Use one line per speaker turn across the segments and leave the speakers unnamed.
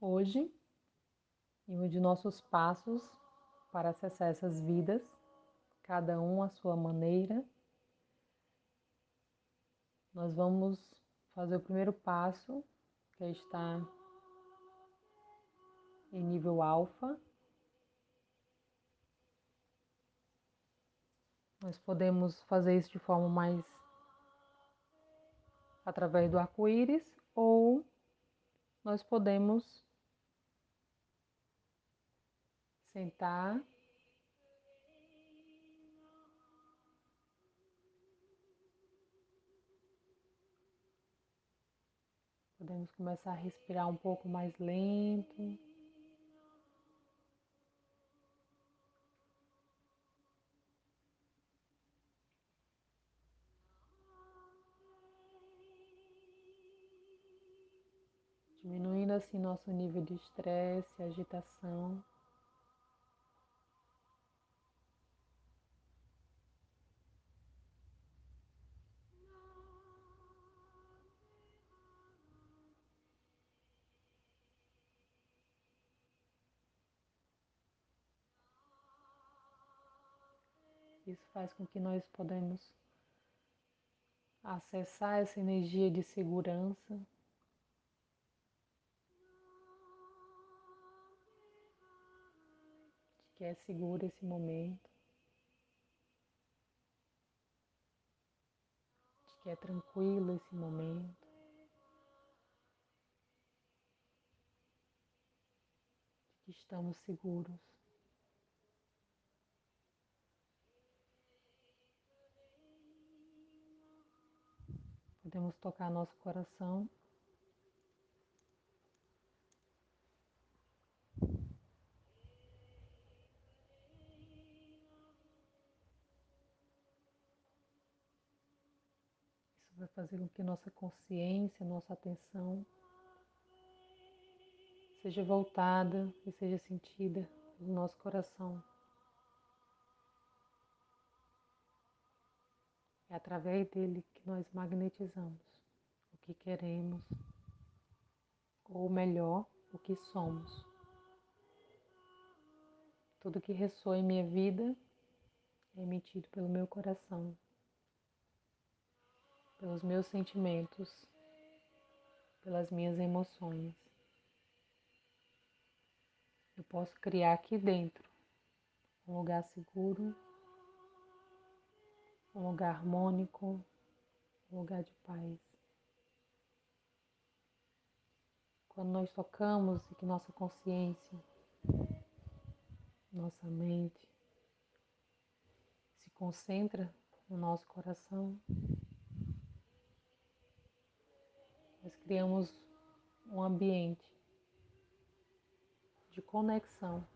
Hoje, em um de nossos passos para acessar essas vidas, cada um à sua maneira, nós vamos fazer o primeiro passo, que é estar em nível alfa. Nós podemos fazer isso de forma mais através do arco-íris ou nós podemos sentar Podemos começar a respirar um pouco mais lento. Diminuindo assim nosso nível de estresse, agitação. Isso faz com que nós podemos acessar essa energia de segurança. De que é seguro esse momento. De que é tranquilo esse momento. Estamos seguros. Podemos tocar nosso coração. Isso vai fazer com que nossa consciência, nossa atenção seja voltada e seja sentida no nosso coração. É através dele que nós magnetizamos o que queremos, ou melhor, o que somos. Tudo que ressoa em minha vida é emitido pelo meu coração, pelos meus sentimentos, pelas minhas emoções. Eu posso criar aqui dentro um lugar seguro um lugar harmônico, um lugar de paz. Quando nós tocamos e que nossa consciência, nossa mente se concentra no nosso coração, nós criamos um ambiente de conexão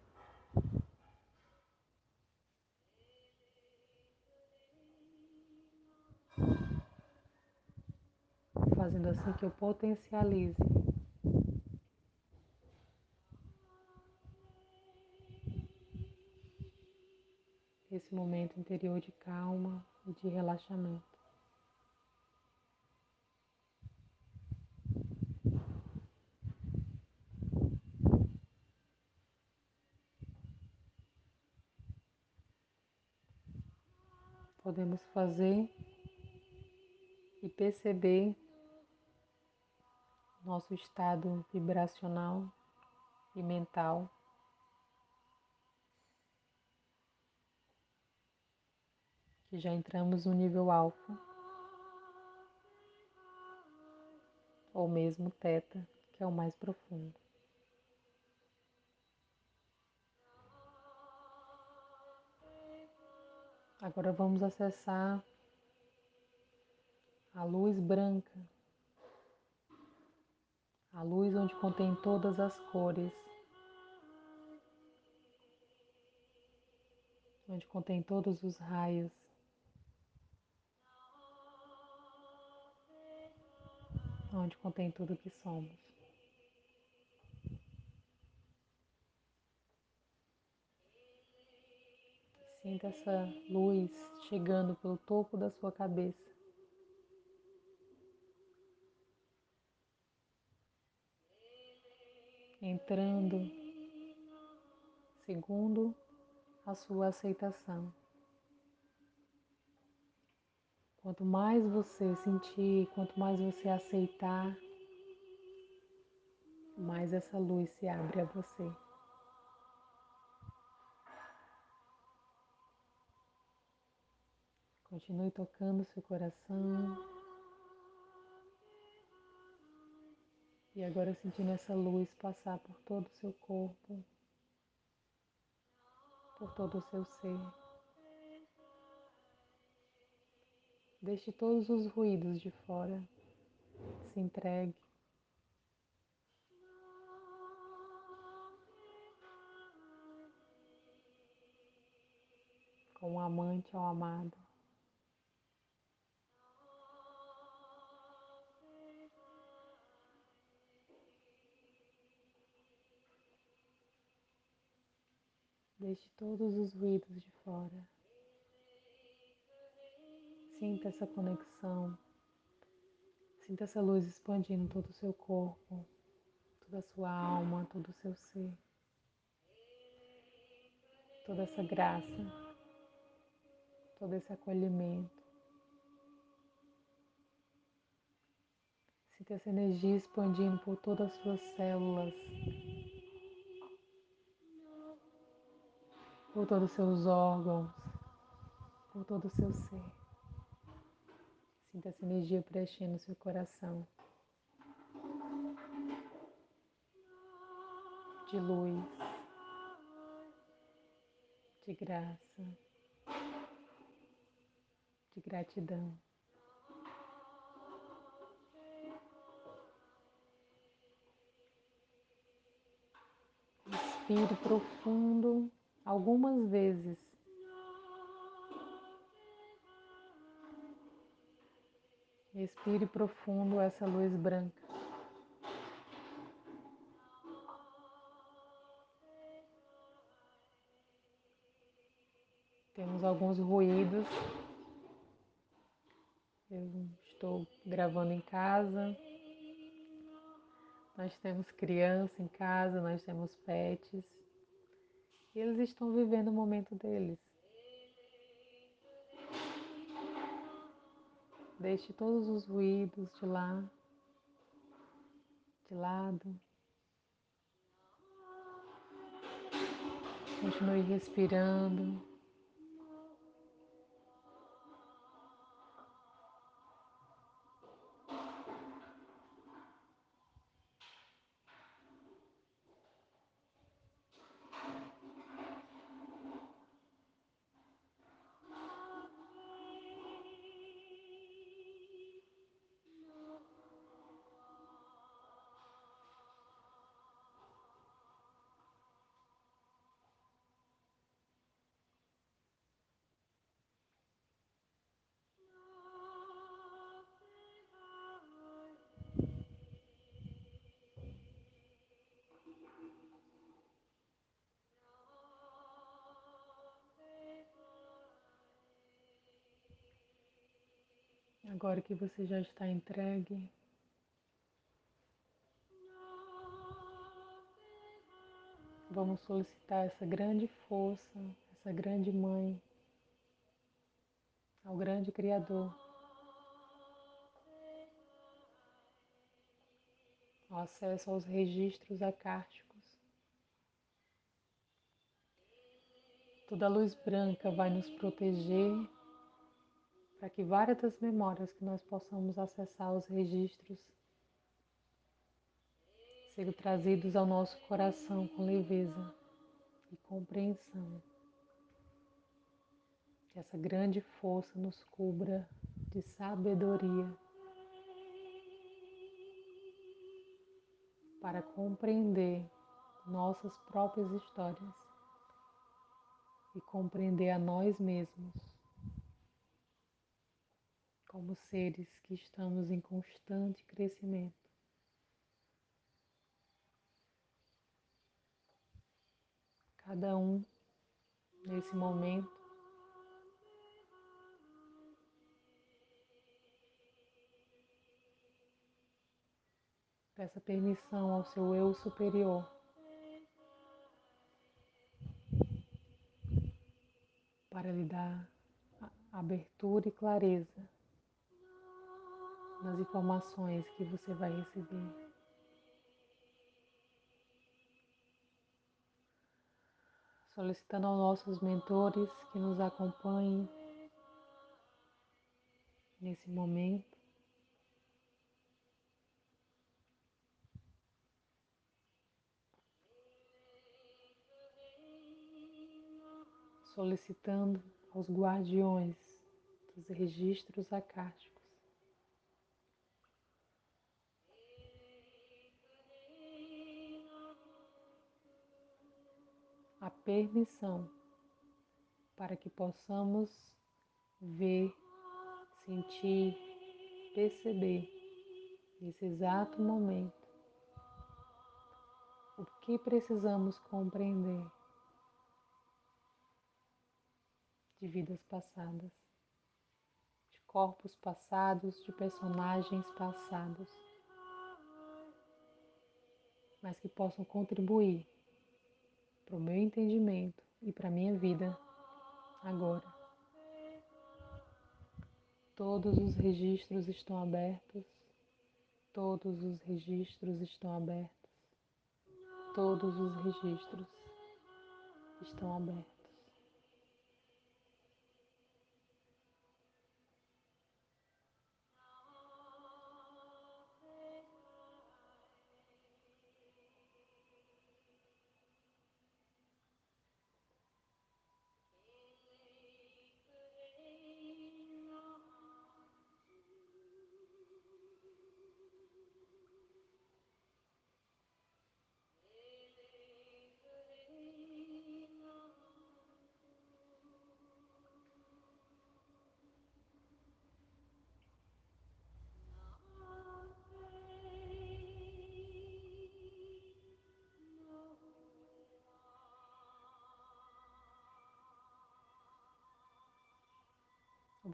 fazendo assim que eu potencialize esse momento interior de calma e de relaxamento. Podemos fazer e perceber nosso estado vibracional e mental. Que já entramos no nível alfa, ou mesmo teta, que é o mais profundo. Agora vamos acessar a luz branca a luz onde contém todas as cores, onde contém todos os raios. Onde contém tudo que somos. Sinta essa luz chegando pelo topo da sua cabeça. Entrando segundo a sua aceitação. Quanto mais você sentir, quanto mais você aceitar, mais essa luz se abre a você. Continue tocando seu coração. E agora sentindo essa luz passar por todo o seu corpo, por todo o seu ser. Deixe todos os ruídos de fora. Se entregue. Com o amante ao amado. Deixe todos os ruídos de fora. Sinta essa conexão. Sinta essa luz expandindo todo o seu corpo, toda a sua alma, todo o seu ser. Toda essa graça, todo esse acolhimento. Sinta essa energia expandindo por todas as suas células, por todos os seus órgãos, por todo o seu ser. Sinta essa energia preenchendo seu coração de luz, de graça, de gratidão. Respire profundo algumas vezes. Respire profundo essa luz branca. Temos alguns ruídos. Eu estou gravando em casa. Nós temos criança em casa, nós temos pets. E eles estão vivendo o momento deles. Deixe todos os ruídos de lá, de lado. Continue respirando. Agora que você já está entregue, vamos solicitar essa grande força, essa grande mãe, ao grande Criador, o acesso aos registros acásticos. Toda luz branca vai nos proteger para que várias das memórias que nós possamos acessar os registros sejam trazidos ao nosso coração com leveza e compreensão. Que essa grande força nos cubra de sabedoria para compreender nossas próprias histórias e compreender a nós mesmos como seres que estamos em constante crescimento. Cada um nesse momento Peça permissão ao seu eu superior para lhe dar abertura e clareza nas informações que você vai receber. Solicitando aos nossos mentores que nos acompanhem nesse momento. Solicitando aos guardiões dos registros acásticos a permissão para que possamos ver, sentir, perceber nesse exato momento o que precisamos compreender de vidas passadas, de corpos passados, de personagens passados, mas que possam contribuir para o meu entendimento e para a minha vida agora. Todos os registros estão abertos, todos os registros estão abertos, todos os registros estão abertos.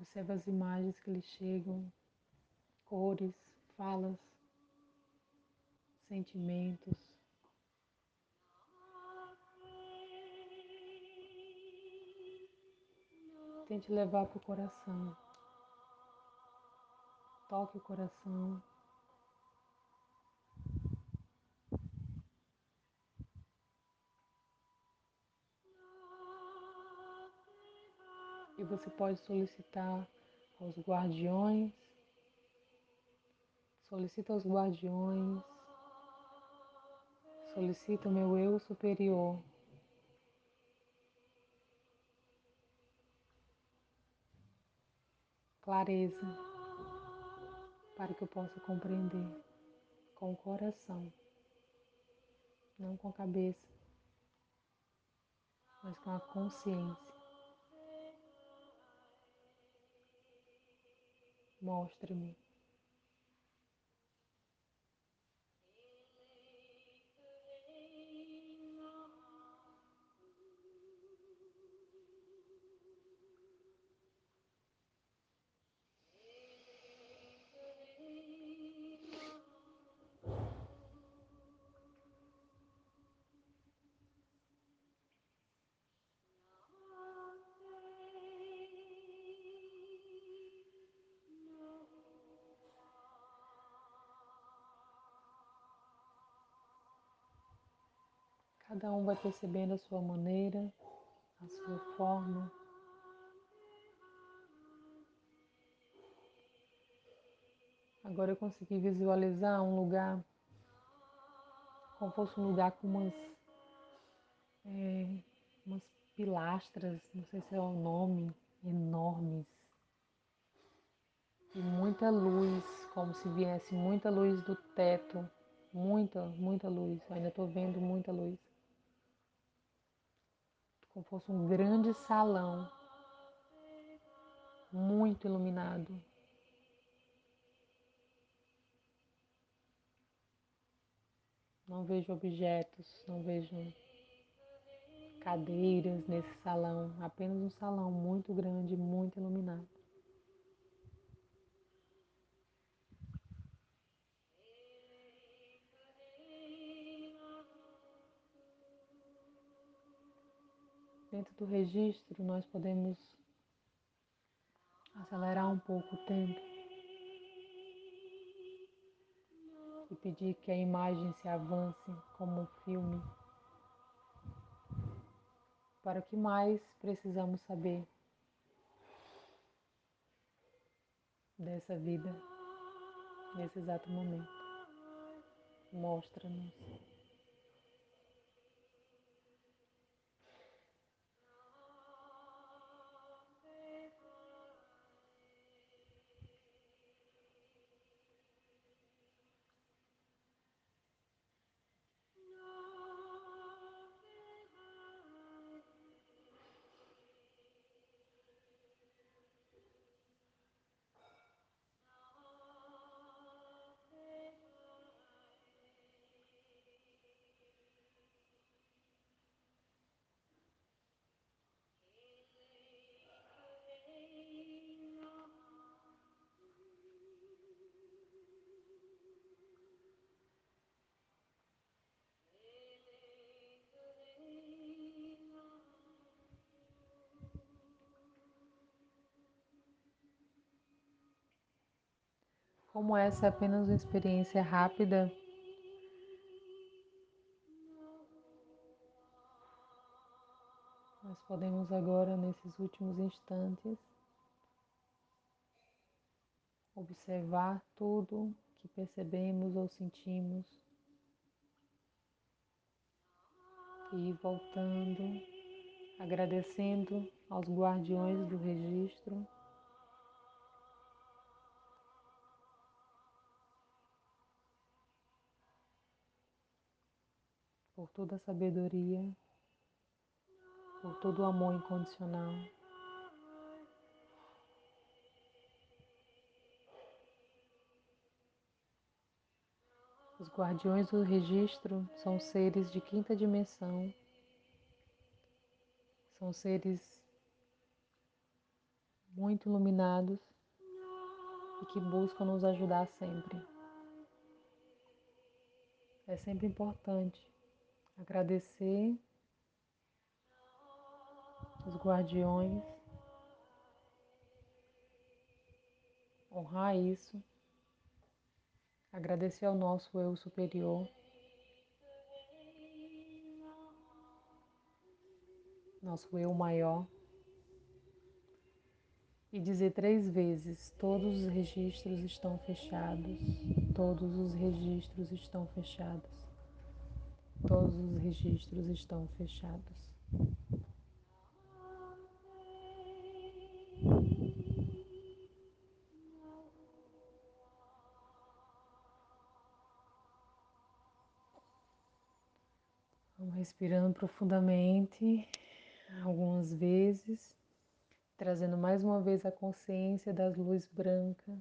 Observa as imagens que lhe chegam, cores, falas, sentimentos. Tente levar para o coração. Toque o coração. Você pode solicitar aos guardiões, solicita aos guardiões, solicita o meu eu superior. Clareza para que eu possa compreender com o coração, não com a cabeça, mas com a consciência. Mostre-me. Cada um vai percebendo a sua maneira, a sua forma. Agora eu consegui visualizar um lugar, como fosse um lugar com umas, é, umas pilastras, não sei se é o nome, enormes. E muita luz, como se viesse muita luz do teto, muita, muita luz. Eu ainda estou vendo muita luz como fosse um grande salão, muito iluminado. Não vejo objetos, não vejo cadeiras nesse salão, apenas um salão muito grande, muito iluminado. Dentro do registro, nós podemos acelerar um pouco o tempo e pedir que a imagem se avance como um filme para o que mais precisamos saber dessa vida nesse exato momento. Mostra-nos. Como essa é apenas uma experiência rápida, nós podemos agora, nesses últimos instantes, observar tudo que percebemos ou sentimos e ir voltando, agradecendo aos guardiões do registro. Por toda a sabedoria, por todo o amor incondicional. Os guardiões do registro são seres de quinta dimensão, são seres muito iluminados e que buscam nos ajudar sempre. É sempre importante agradecer os guardiões, honrar isso, agradecer ao nosso eu superior, nosso eu maior, e dizer três vezes: todos os registros estão fechados, todos os registros estão fechados. Todos os registros estão fechados. Vamos respirando profundamente algumas vezes, trazendo mais uma vez a consciência das luzes brancas,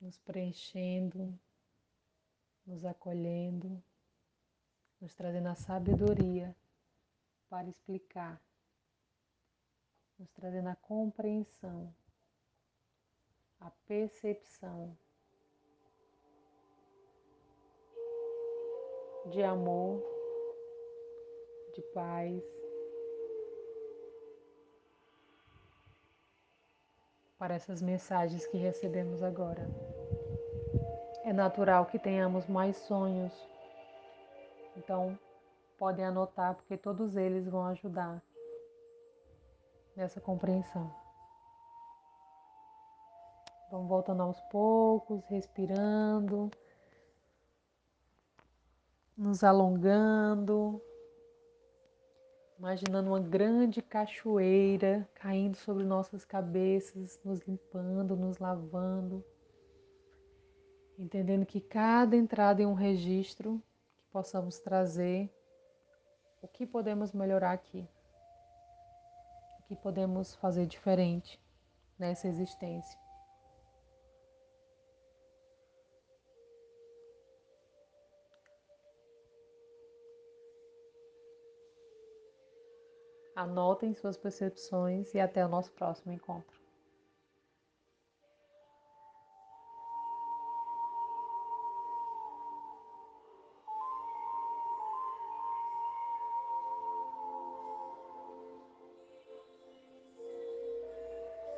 nos preenchendo, nos acolhendo nos trazendo a sabedoria para explicar, nos trazendo a compreensão, a percepção de amor, de paz. Para essas mensagens que recebemos agora. É natural que tenhamos mais sonhos então, podem anotar, porque todos eles vão ajudar nessa compreensão. Vamos voltando aos poucos, respirando, nos alongando, imaginando uma grande cachoeira caindo sobre nossas cabeças, nos limpando, nos lavando, entendendo que cada entrada em um registro possamos trazer o que podemos melhorar aqui, o que podemos fazer diferente nessa existência. Anotem suas percepções e até o nosso próximo encontro.